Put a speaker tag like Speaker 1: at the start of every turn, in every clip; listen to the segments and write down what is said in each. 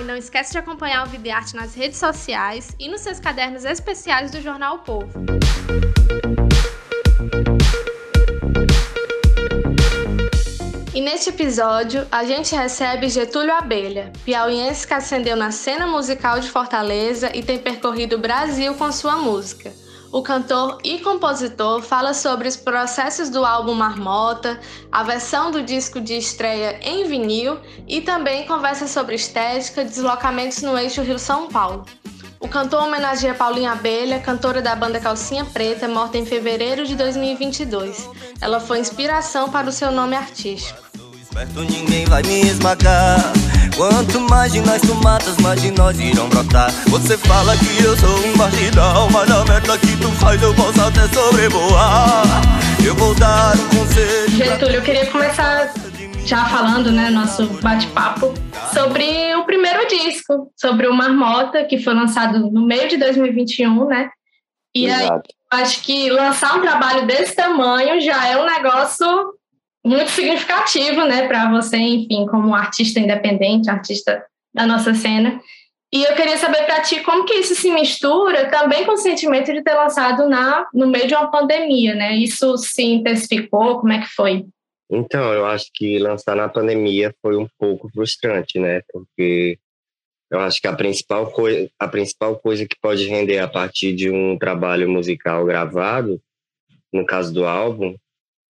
Speaker 1: E não esquece de acompanhar o Vida e Arte nas redes sociais e nos seus cadernos especiais do Jornal o Povo. E neste episódio, a gente recebe Getúlio Abelha, piauiense que ascendeu na cena musical de Fortaleza e tem percorrido o Brasil com sua música. O cantor e compositor fala sobre os processos do álbum Marmota, a versão do disco de estreia em vinil e também conversa sobre estética deslocamentos no eixo Rio-São Paulo. O cantor homenageia Paulinha Abelha, cantora da banda Calcinha Preta, morta em fevereiro de 2022. Ela foi inspiração para o seu nome artístico.
Speaker 2: Perto ninguém vai me esmagar. Quanto mais de nós tu matas, mais de nós irão brotar. Você fala que eu sou um marginal, mas a merda que tu faz eu posso até sobrevoar. Eu vou dar um conselho.
Speaker 1: Getúlio, eu queria começar já falando, né, nosso bate-papo, sobre o primeiro disco, sobre o Marmota, que foi lançado no meio de 2021, né? E Exato. aí, acho que lançar um trabalho desse tamanho já é um negócio muito significativo, né, para você, enfim, como artista independente, artista da nossa cena. E eu queria saber para ti como que isso se mistura também com o sentimento de ter lançado na no meio de uma pandemia, né? Isso se intensificou? Como é que foi?
Speaker 3: Então, eu acho que lançar na pandemia foi um pouco frustrante, né? Porque eu acho que a principal, coi a principal coisa que pode render a partir de um trabalho musical gravado, no caso do álbum,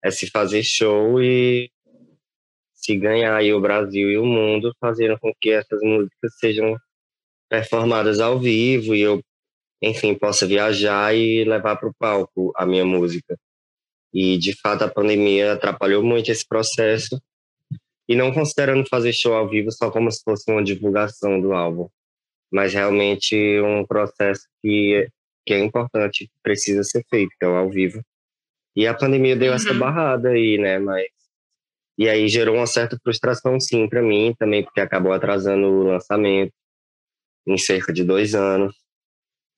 Speaker 3: é se fazer show e se ganhar aí o Brasil e o mundo, fazendo com que essas músicas sejam performadas ao vivo e eu, enfim, possa viajar e levar para o palco a minha música. E, de fato, a pandemia atrapalhou muito esse processo. E não considerando fazer show ao vivo só como se fosse uma divulgação do álbum, mas realmente um processo que, que é importante, precisa ser feito, que é o ao vivo. E a pandemia deu uhum. essa barrada aí, né? Mas e aí gerou uma certa frustração, sim, para mim também, porque acabou atrasando o lançamento em cerca de dois anos.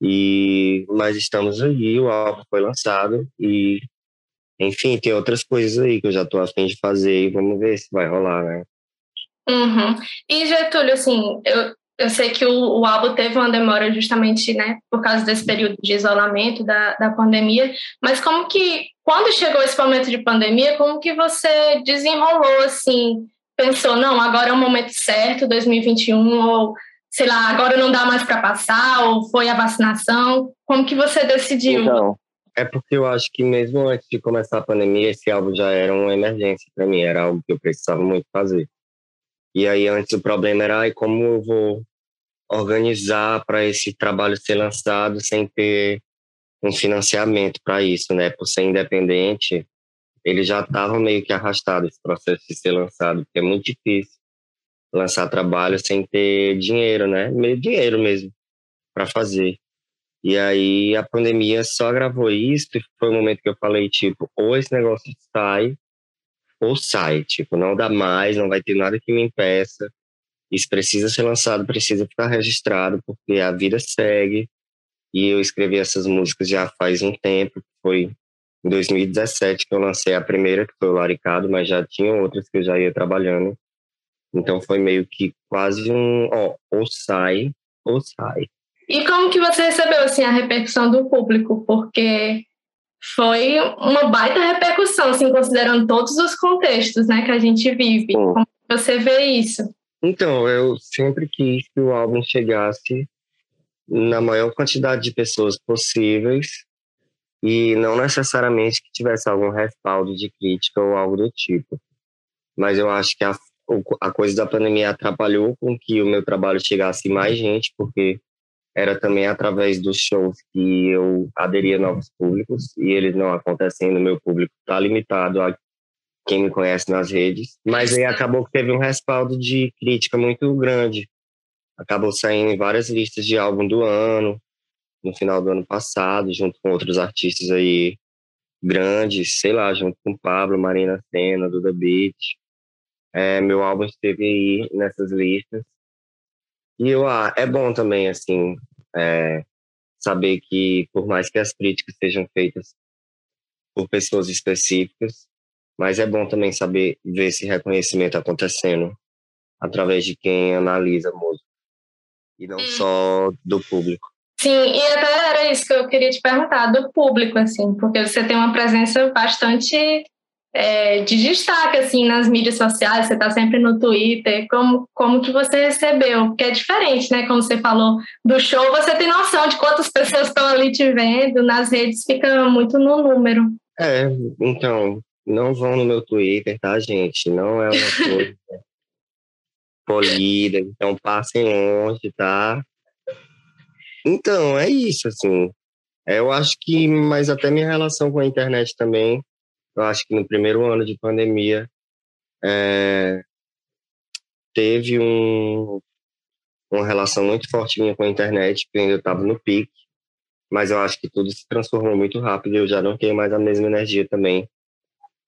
Speaker 3: E mas estamos aí, o álbum foi lançado e enfim, tem outras coisas aí que eu já tô afim de fazer e vamos ver se vai rolar, né?
Speaker 1: Uhum. E Getúlio, assim, eu, eu sei que o, o álbum teve uma demora justamente, né, por causa desse período de isolamento da, da pandemia, mas como que, quando chegou esse momento de pandemia, como que você desenrolou, assim, pensou, não, agora é o momento certo, 2021, ou, sei lá, agora não dá mais para passar, ou foi a vacinação, como que você decidiu?
Speaker 3: Então, é porque eu acho que mesmo antes de começar a pandemia, esse álbum já era uma emergência para mim, era algo que eu precisava muito fazer. E aí antes o problema era ai, como eu vou organizar para esse trabalho ser lançado sem ter um financiamento para isso, né? Por ser independente, ele já estava meio que arrastado esse processo de ser lançado, porque é muito difícil lançar trabalho sem ter dinheiro, né? Meio dinheiro mesmo para fazer. E aí a pandemia só agravou isso e foi o momento que eu falei, tipo, ou esse negócio sai, ou sai, tipo, não dá mais, não vai ter nada que me impeça. Isso precisa ser lançado, precisa ficar registrado, porque a vida segue. E eu escrevi essas músicas já faz um tempo, foi em 2017 que eu lancei a primeira, que foi o Laricado, mas já tinha outras que eu já ia trabalhando. Então foi meio que quase um, ó, ou sai, ou sai.
Speaker 1: E como que você recebeu assim a repercussão do público? Porque foi uma baita repercussão, assim, considerando todos os contextos, né, que a gente vive. Sim. Como você vê isso?
Speaker 3: Então, eu sempre quis que o álbum chegasse na maior quantidade de pessoas possíveis e não necessariamente que tivesse algum respaldo de crítica ou algo do tipo. Mas eu acho que a, a coisa da pandemia atrapalhou com que o meu trabalho chegasse mais gente, porque era também através dos shows que eu aderia a novos públicos e eles não acontecendo, meu público está limitado a quem me conhece nas redes. Mas aí acabou que teve um respaldo de crítica muito grande. Acabou saindo em várias listas de álbum do ano, no final do ano passado, junto com outros artistas aí grandes, sei lá, junto com Pablo, Marina Senna, Duda Beat. É, meu álbum esteve aí nessas listas. E eu, ah, é bom também, assim, é, saber que, por mais que as críticas sejam feitas por pessoas específicas, mas é bom também saber ver esse reconhecimento acontecendo através de quem analisa a música e não hum. só do público.
Speaker 1: Sim, e até era isso que eu queria te perguntar, do público, assim, porque você tem uma presença bastante é, de destaque, assim, nas mídias sociais, você está sempre no Twitter, como, como que você recebeu? Porque é diferente, né, como você falou do show, você tem noção de quantas pessoas estão ali te vendo, nas redes fica muito no número.
Speaker 3: É, então, não vão no meu Twitter, tá, gente? Não é uma coisa polida, então passem longe, tá? Então, é isso, assim. É, eu acho que, mas até minha relação com a internet também, eu acho que no primeiro ano de pandemia, é, teve um, uma relação muito forte minha com a internet, porque ainda estava no pique, mas eu acho que tudo se transformou muito rápido e eu já não tenho mais a mesma energia também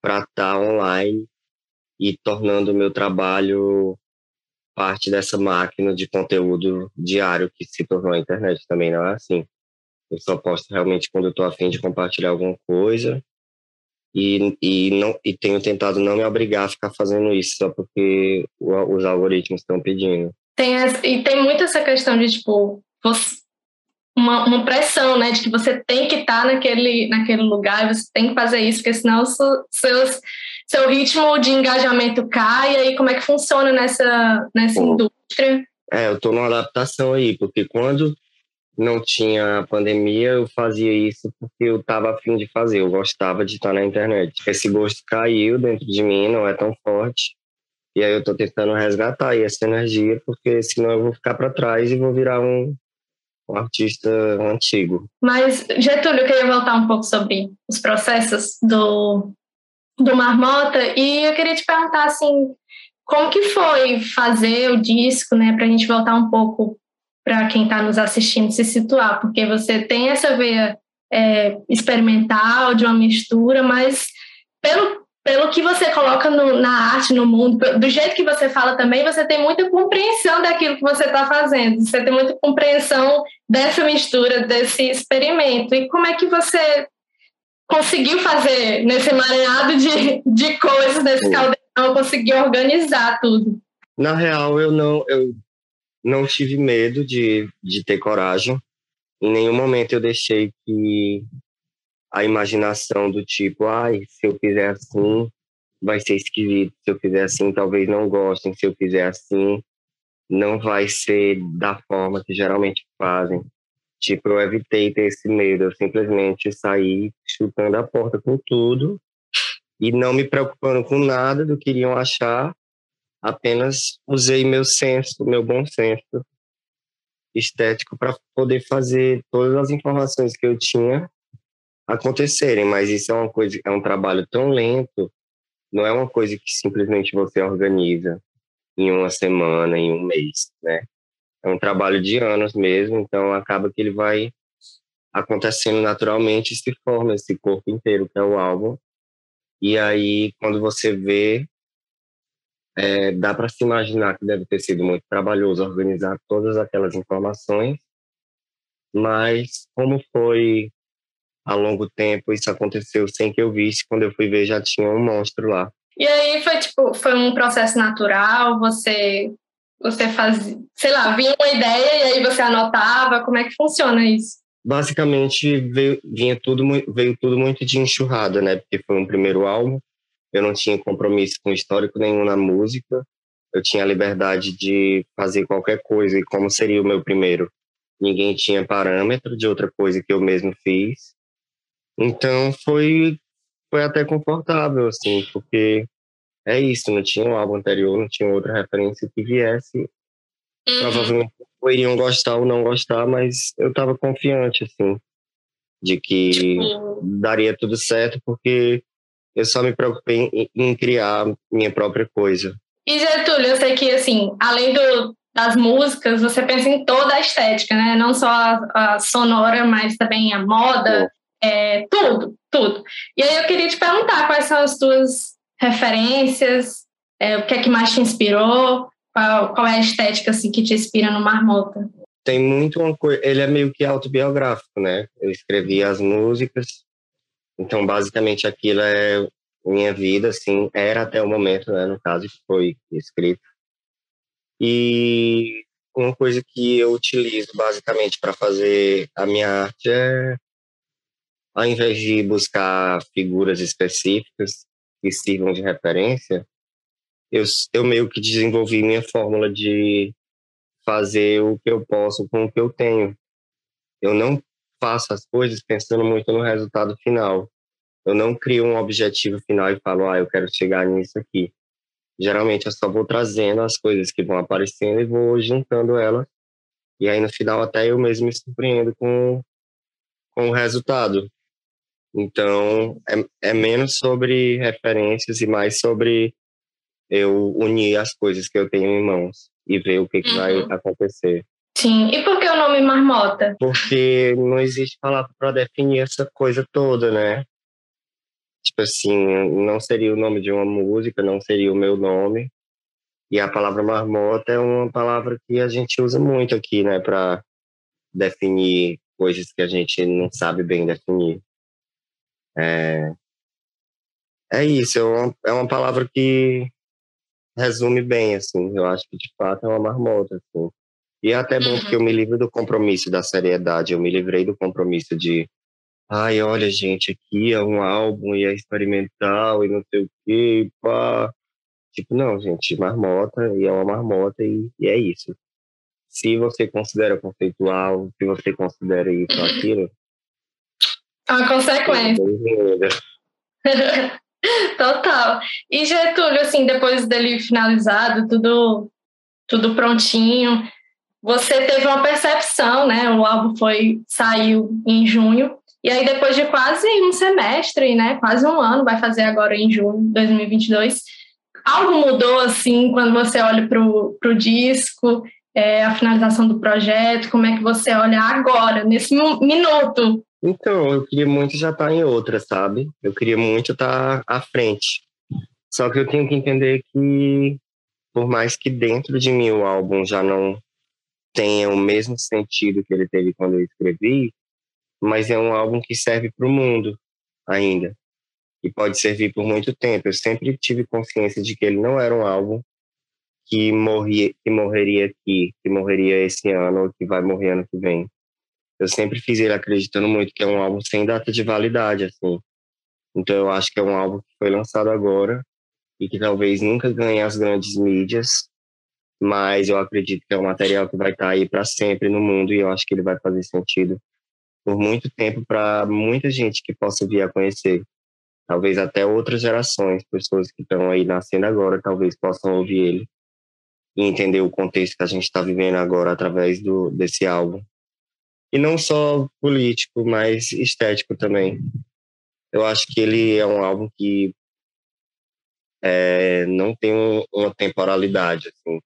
Speaker 3: para estar tá online e tornando o meu trabalho parte dessa máquina de conteúdo diário que se tornou a internet. Também não é assim. Eu só posto realmente quando eu estou afim de compartilhar alguma coisa e, e, não, e tenho tentado não me obrigar a ficar fazendo isso só porque os algoritmos estão pedindo.
Speaker 1: Tem as, e tem muito essa questão de, tipo, você, uma, uma pressão, né, de que você tem que estar tá naquele, naquele lugar, você tem que fazer isso, porque senão seus seu ritmo de engajamento cai, e aí como é que funciona nessa, nessa indústria?
Speaker 3: É, eu estou numa adaptação aí, porque quando não tinha pandemia, eu fazia isso porque eu estava afim de fazer, eu gostava de estar na internet. Esse gosto caiu dentro de mim, não é tão forte, e aí eu estou tentando resgatar essa energia, porque senão eu vou ficar para trás e vou virar um, um artista antigo.
Speaker 1: Mas, Getúlio, eu queria voltar um pouco sobre os processos do, do Marmota e eu queria te perguntar assim, como que foi fazer o disco, né, para a gente voltar um pouco para quem está nos assistindo se situar, porque você tem essa veia é, experimental de uma mistura, mas pelo pelo que você coloca no, na arte, no mundo, do jeito que você fala também, você tem muita compreensão daquilo que você está fazendo, você tem muita compreensão dessa mistura, desse experimento. E como é que você conseguiu fazer nesse emaranhado de, de coisas desse caldeirão, conseguiu organizar tudo?
Speaker 3: Na real, eu não, eu não tive medo de, de ter coragem. Em nenhum momento eu deixei que a imaginação do tipo, ai, se eu fizer assim, vai ser esquisito. Se eu fizer assim, talvez não gostem. Se eu fizer assim, não vai ser da forma que geralmente fazem. Tipo, eu evitei ter esse medo, eu simplesmente saí chutando a porta com tudo e não me preocupando com nada do que iriam achar, apenas usei meu senso, meu bom senso estético para poder fazer todas as informações que eu tinha acontecerem, mas isso é uma coisa, é um trabalho tão lento, não é uma coisa que simplesmente você organiza em uma semana, em um mês, né? é um trabalho de anos mesmo, então acaba que ele vai acontecendo naturalmente e se forma esse corpo inteiro, que é o álbum. E aí, quando você vê, é, dá para se imaginar que deve ter sido muito trabalhoso organizar todas aquelas informações, mas como foi a longo tempo, isso aconteceu sem que eu visse, quando eu fui ver já tinha um monstro lá.
Speaker 1: E aí foi tipo, foi um processo natural, você você fazia, sei lá, vinha uma ideia e aí você anotava? Como é que funciona isso?
Speaker 3: Basicamente, veio, vinha tudo, veio tudo muito de enxurrada, né? Porque foi um primeiro álbum, eu não tinha compromisso com histórico nenhum na música, eu tinha a liberdade de fazer qualquer coisa, e como seria o meu primeiro? Ninguém tinha parâmetro de outra coisa que eu mesmo fiz. Então, foi, foi até confortável, assim, porque é isso, não tinha um álbum anterior, não tinha outra referência que viesse. Uhum. Provavelmente iriam gostar ou não gostar, mas eu estava confiante, assim, de que daria tudo certo, porque Eu só me preocupei em, em criar minha própria coisa.
Speaker 1: E Getúlio, eu sei que, assim, além do, das músicas, você pensa em toda a estética, né? Não só a, a sonora, mas também a moda, é, tudo, tudo. E aí eu queria te perguntar quais são as tuas referências, é, o que é que mais te inspirou, qual, qual é a estética assim, que te inspira no Marmota?
Speaker 3: Tem muito uma coisa, ele é meio que autobiográfico, né? Eu escrevi as músicas, então basicamente aquilo é minha vida, assim, era até o momento, né, no caso, foi escrito. E uma coisa que eu utilizo basicamente para fazer a minha arte é, ao invés de buscar figuras específicas que sirvam de referência, eu, eu meio que desenvolvi minha fórmula de fazer o que eu posso com o que eu tenho. Eu não faço as coisas pensando muito no resultado final. Eu não crio um objetivo final e falo, ah, eu quero chegar nisso aqui. Geralmente eu só vou trazendo as coisas que vão aparecendo e vou juntando elas. E aí no final até eu mesmo me surpreendo com, com o resultado. Então é, é menos sobre referências e mais sobre eu unir as coisas que eu tenho em mãos e ver o que, que vai uhum. acontecer.
Speaker 1: Sim, e por que o nome Marmota?
Speaker 3: Porque não existe palavra para definir essa coisa toda, né? Tipo assim, não seria o nome de uma música, não seria o meu nome. E a palavra marmota é uma palavra que a gente usa muito aqui, né, para definir coisas que a gente não sabe bem definir. É, é isso, é uma, é uma palavra que resume bem, assim. Eu acho que de fato é uma marmota, assim. E é até bom porque eu me livro do compromisso da seriedade, eu me livrei do compromisso de ai, olha, gente, aqui é um álbum e é experimental e não sei o quê, pá. Tipo, não, gente, marmota e é uma marmota e, e é isso. Se você considera conceitual, se você considera isso ou aquilo.
Speaker 1: É uma consequência. Total. E Getúlio, assim, depois dele finalizado, tudo, tudo prontinho, você teve uma percepção, né? O álbum foi saiu em junho e aí, depois de quase um semestre, né, quase um ano, vai fazer agora em junho de 2022, algo mudou, assim, quando você olha para o disco, é, a finalização do projeto, como é que você olha agora, nesse minuto?
Speaker 3: Então, eu queria muito já estar tá em outra, sabe? Eu queria muito estar tá à frente. Só que eu tenho que entender que, por mais que dentro de mim o álbum já não tenha o mesmo sentido que ele teve quando eu escrevi, mas é um álbum que serve para o mundo ainda e pode servir por muito tempo. Eu sempre tive consciência de que ele não era um álbum que morria, que morreria aqui, que morreria esse ano ou que vai morrer ano que vem. Eu sempre fiz ele acreditando muito que é um álbum sem data de validade, assim. Então eu acho que é um álbum que foi lançado agora e que talvez nunca ganhe as grandes mídias, mas eu acredito que é um material que vai estar aí para sempre no mundo e eu acho que ele vai fazer sentido por muito tempo para muita gente que possa vir a conhecer. Talvez até outras gerações, pessoas que estão aí nascendo agora, talvez possam ouvir ele e entender o contexto que a gente está vivendo agora através do, desse álbum. E não só político, mas estético também. Eu acho que ele é um álbum que é, não tem um, uma temporalidade, assim.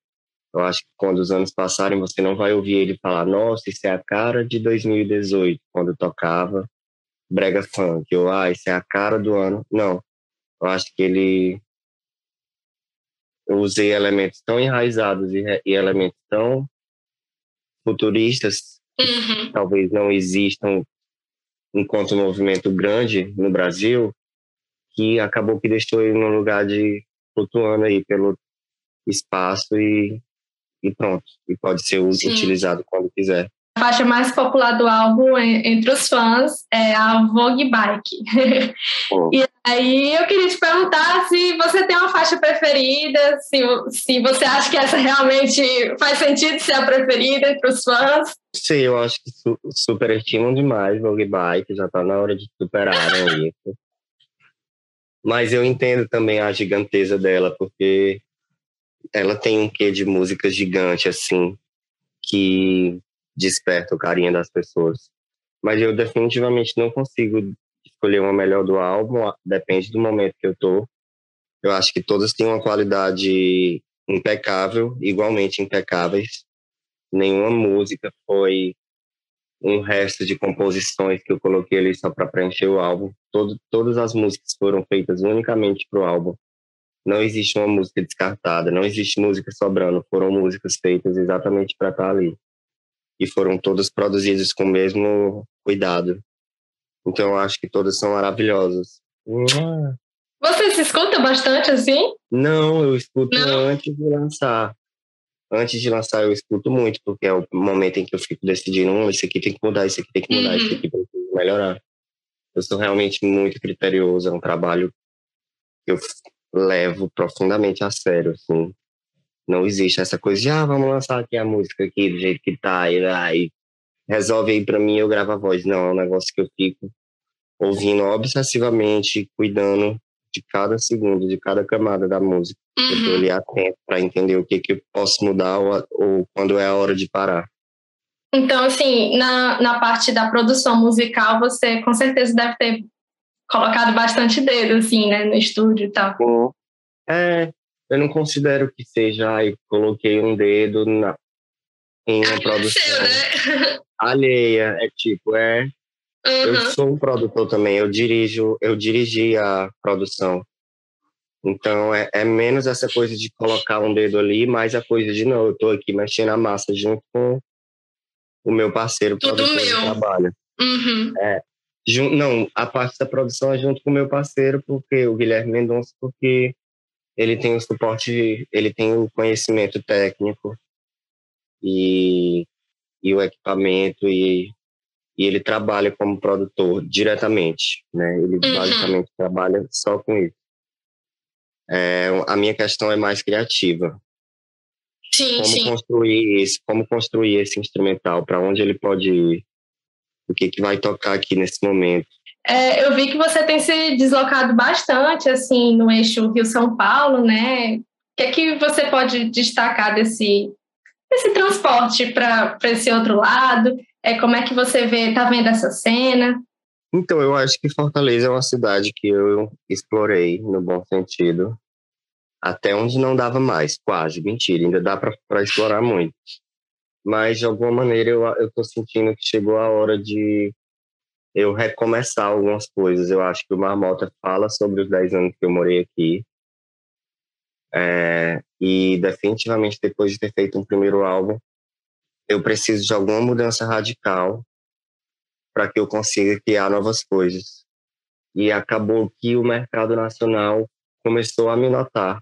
Speaker 3: Eu acho que quando os anos passarem, você não vai ouvir ele falar, nossa, isso é a cara de 2018, quando tocava brega funk, ou ah, isso é a cara do ano. Não. Eu acho que ele. Eu usei elementos tão enraizados e, e elementos tão futuristas, uhum. talvez não existam enquanto movimento grande no Brasil, que acabou que deixou ele num lugar de flutuando aí pelo espaço e e pronto. E pode ser Sim. utilizado quando quiser.
Speaker 1: A faixa mais popular do álbum entre os fãs é a Vogue Bike. e aí eu queria te perguntar se você tem uma faixa preferida, se, se você acha que essa realmente faz sentido ser a preferida entre os fãs.
Speaker 3: Sim, eu acho que su superestimam demais Vogue Bike, já está na hora de superarem isso. Mas eu entendo também a giganteza dela, porque ela tem um quê de música gigante, assim, que desperta o carinho das pessoas. Mas eu definitivamente não consigo escolher uma melhor do álbum, depende do momento que eu tô. Eu acho que todas têm uma qualidade impecável, igualmente impecáveis. Nenhuma música foi um resto de composições que eu coloquei ali só para preencher o álbum. Todo, todas as músicas foram feitas unicamente para o álbum. Não existe uma música descartada, não existe música sobrando. Foram músicas feitas exatamente para estar tá ali. E foram todas produzidas com o mesmo cuidado. Então eu acho que todas são maravilhosas.
Speaker 1: Você se escuta bastante assim?
Speaker 3: Não, eu escuto Não. antes de lançar. Antes de lançar, eu escuto muito, porque é o momento em que eu fico decidindo: hum, isso aqui tem que mudar, isso aqui tem que mudar, uhum. isso aqui tem que melhorar. Eu sou realmente muito criterioso, é um trabalho que eu levo profundamente a sério, assim. Não existe essa coisa de, ah, vamos lançar aqui a música aqui do jeito que tá, e aí resolve aí para mim eu gravo a voz. Não, é um negócio que eu fico ouvindo obsessivamente, cuidando de cada segundo, de cada camada da música. Uhum. Eu tô ali atento para entender o que, que eu posso mudar ou, ou quando é a hora de parar.
Speaker 1: Então, assim, na, na parte da produção musical, você com certeza deve ter colocado bastante dedo, assim, né, no estúdio e tal.
Speaker 3: É, eu não considero que seja, ai, coloquei um dedo na, em uma produção né? alheia. É tipo, é Uhum. Eu sou um produtor também, eu dirijo, eu dirigi a produção. Então é, é, menos essa coisa de colocar um dedo ali, mais a coisa de não, eu estou aqui mexendo a massa junto com o meu parceiro
Speaker 1: Tudo
Speaker 3: produtor
Speaker 1: meu.
Speaker 3: de trabalho.
Speaker 1: Uhum.
Speaker 3: É, não, a parte da produção é junto com o meu parceiro, porque o Guilherme Mendonça, porque ele tem o suporte, ele tem o conhecimento técnico e, e o equipamento e e ele trabalha como produtor diretamente, né? Ele uhum. basicamente trabalha só com isso. É, a minha questão é mais criativa.
Speaker 1: Sim,
Speaker 3: como
Speaker 1: sim.
Speaker 3: construir isso, como construir esse instrumental, para onde ele pode ir, o que que vai tocar aqui nesse momento.
Speaker 1: É, eu vi que você tem se deslocado bastante assim no eixo Rio São Paulo, né? O que é que você pode destacar desse desse transporte para esse outro lado? É, como é que você vê, tá vendo essa cena?
Speaker 3: Então, eu acho que Fortaleza é uma cidade que eu explorei no bom sentido, até onde não dava mais, quase, mentira, ainda dá para explorar muito. Mas, de alguma maneira, eu, eu tô sentindo que chegou a hora de eu recomeçar algumas coisas. Eu acho que o Marmota fala sobre os 10 anos que eu morei aqui. É, e definitivamente depois de ter feito um primeiro álbum, eu preciso de alguma mudança radical para que eu consiga criar novas coisas. E acabou que o mercado nacional começou a me notar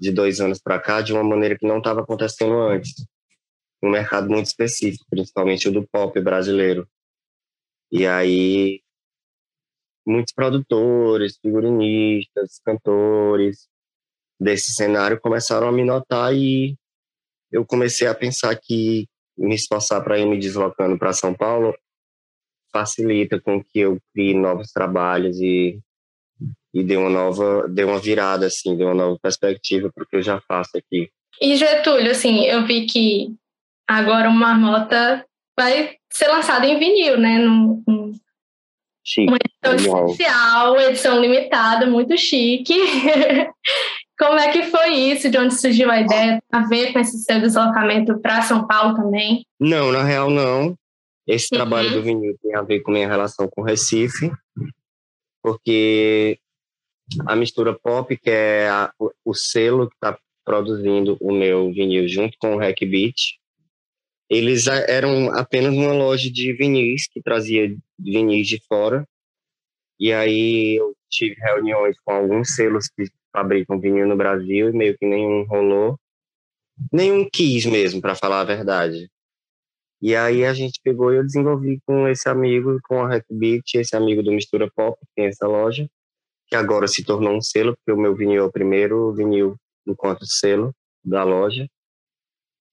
Speaker 3: de dois anos para cá de uma maneira que não estava acontecendo antes. Um mercado muito específico, principalmente o do pop brasileiro. E aí, muitos produtores, figurinistas, cantores desse cenário começaram a me notar e eu comecei a pensar que me esforçar para ir me deslocando para São Paulo facilita com que eu crie novos trabalhos e e dê uma nova dê uma virada assim dê uma nova perspectiva para o que eu já faço aqui.
Speaker 1: E Getúlio assim eu vi que agora o Marmota vai ser lançado em vinil né num, num
Speaker 3: chique,
Speaker 1: uma edição especial edição limitada muito chique Como é que foi isso? De onde surgiu a ideia? A ver com esse seu deslocamento para São Paulo também?
Speaker 3: Não, na real não. Esse uhum. trabalho do vinil tem a ver com minha relação com Recife, porque a mistura pop, que é a, o, o, selo que está produzindo o meu vinil junto com o Hack Beat, eles eram apenas uma loja de vinis que trazia vinis de fora. E aí eu tive reuniões com alguns selos que fabricam vinil no Brasil e meio que nenhum rolou. Nenhum quis mesmo, para falar a verdade. E aí a gente pegou e eu desenvolvi com esse amigo, com a Hackbeat, esse amigo do Mistura Pop, que tem essa loja, que agora se tornou um selo, porque o meu vinil é o primeiro vinil enquanto selo da loja.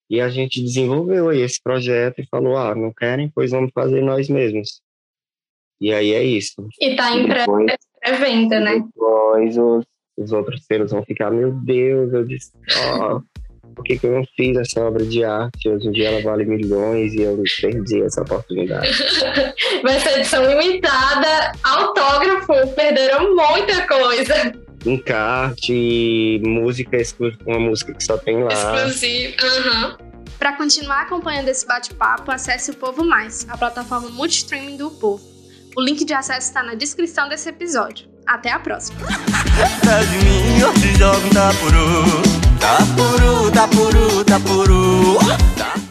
Speaker 3: E a gente desenvolveu aí esse projeto e falou, ah, não querem? Pois vamos fazer nós mesmos. E aí é isso.
Speaker 1: E tá em pré-venda, né?
Speaker 3: Depois os os outros selos vão ficar, meu Deus, eu disse, ó, oh, por que, que eu não fiz essa obra de arte? Hoje em dia ela vale milhões e eu perdi essa oportunidade.
Speaker 1: Vai ser edição limitada, autógrafo, perderam muita coisa.
Speaker 3: Encarte, música, uma música que só tem lá.
Speaker 1: Exclusivo, aham. Uhum. Para continuar acompanhando esse bate-papo, acesse o Povo Mais, a plataforma multistreaming do Povo. O link de acesso está na descrição desse episódio. Até a próxima. Tá